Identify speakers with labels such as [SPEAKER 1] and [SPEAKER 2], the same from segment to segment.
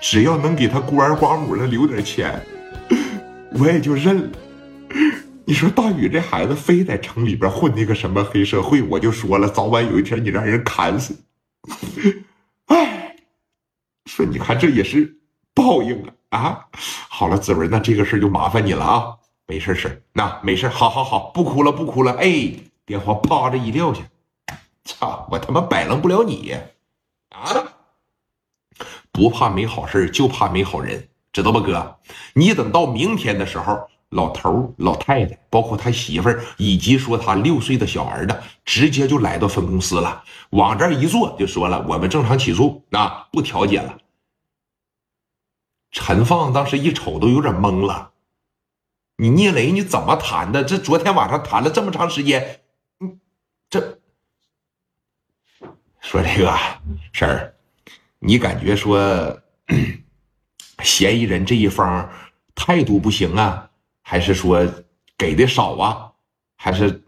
[SPEAKER 1] 只要能给他孤儿寡母的留点钱，我也就认了。你说大宇这孩子非在城里边混那个什么黑社会，我就说了，早晚有一天你让人砍死。哎，说你看这也是报应啊啊！好了，子文，那这个事就麻烦你了啊。没事事那没事好好好，不哭了不哭了。哎，电话啪着一撂下，操，我他妈摆弄不了你啊！不怕没好事就怕没好人，知道吧，哥？你等到明天的时候，老头、老太太，包括他媳妇儿，以及说他六岁的小儿子，直接就来到分公司了，往这一坐，就说了：“我们正常起诉，那不调解了。”陈放当时一瞅，都有点懵了。你聂磊，你怎么谈的？这昨天晚上谈了这么长时间，嗯，这说这个事儿。你感觉说 嫌疑人这一方态度不行啊，还是说给的少啊，还是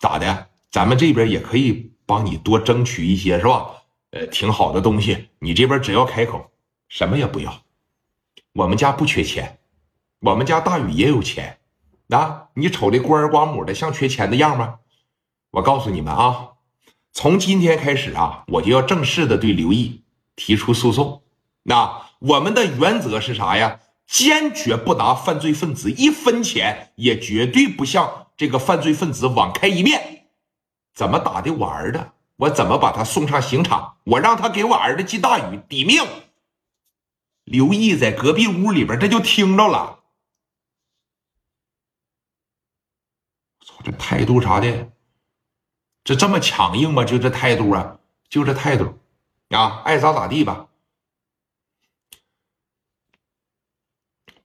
[SPEAKER 1] 咋的？咱们这边也可以帮你多争取一些，是吧？呃，挺好的东西，你这边只要开口，什么也不要。我们家不缺钱，我们家大宇也有钱啊！你瞅这孤儿寡母的，像缺钱的样吗？我告诉你们啊，从今天开始啊，我就要正式的对刘毅。提出诉讼，那我们的原则是啥呀？坚决不拿犯罪分子一分钱，也绝对不向这个犯罪分子网开一面。怎么打的我儿子，我怎么把他送上刑场？我让他给我儿子季大雨抵命。刘毅在隔壁屋里边，这就听着了。操，这态度啥的，这这么强硬吗？就这态度啊，就这态度。啊，爱咋咋地吧，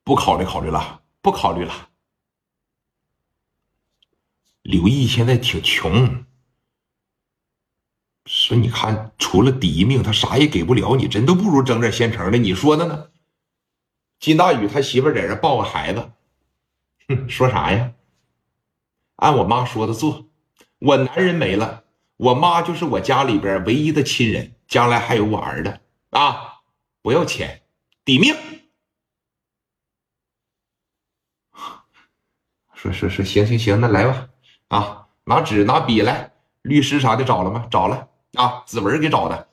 [SPEAKER 1] 不考虑考虑了，不考虑了。刘毅现在挺穷，说你看，除了第一命，他啥也给不了你，真都不如整点现成的。你说的呢？金大宇他媳妇在这抱个孩子，哼，说啥呀？按我妈说的做，我男人没了，我妈就是我家里边唯一的亲人。将来还有我儿子啊！不要钱，抵命。说说说，行行行，那来吧。啊，拿纸拿笔来，律师啥的找了吗？找了啊，子文给找的。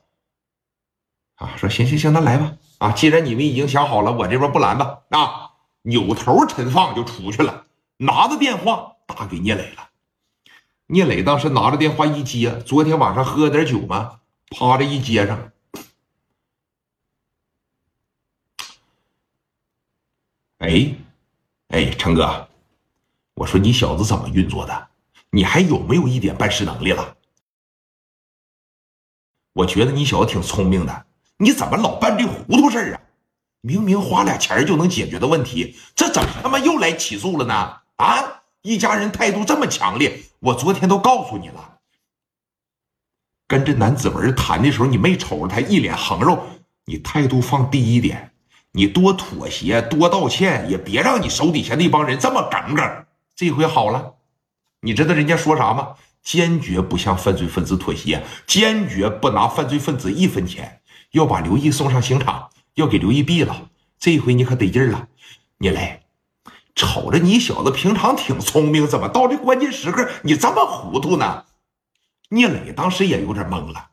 [SPEAKER 1] 啊，说行行行，那来吧。啊，既然你们已经想好了，我这边不拦吧。啊，扭头陈放就出去了，拿着电话打给聂磊了。聂磊当时拿着电话一接，昨天晚上喝了点酒吗？趴着一接上，哎，哎，成哥，我说你小子怎么运作的？你还有没有一点办事能力了？我觉得你小子挺聪明的，你怎么老办这糊涂事啊？明明花俩钱就能解决的问题，这怎么他妈又来起诉了呢？啊，一家人态度这么强烈，我昨天都告诉你了。跟这男子文谈的时候，你没瞅着他一脸横肉，你态度放低一点，你多妥协，多道歉，也别让你手底下那帮人这么耿耿。这回好了，你知道人家说啥吗？坚决不向犯罪分子妥协，坚决不拿犯罪分子一分钱，要把刘毅送上刑场，要给刘毅毙了。这回你可得劲了，你来，瞅着你小子平常挺聪明，怎么到这关键时刻你这么糊涂呢？聂磊当时也有点懵了。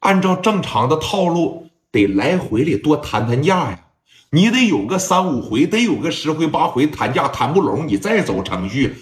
[SPEAKER 1] 按照正常的套路，得来回里多谈谈价呀。你得有个三五回，得有个十回八回谈价谈不拢，你再走程序，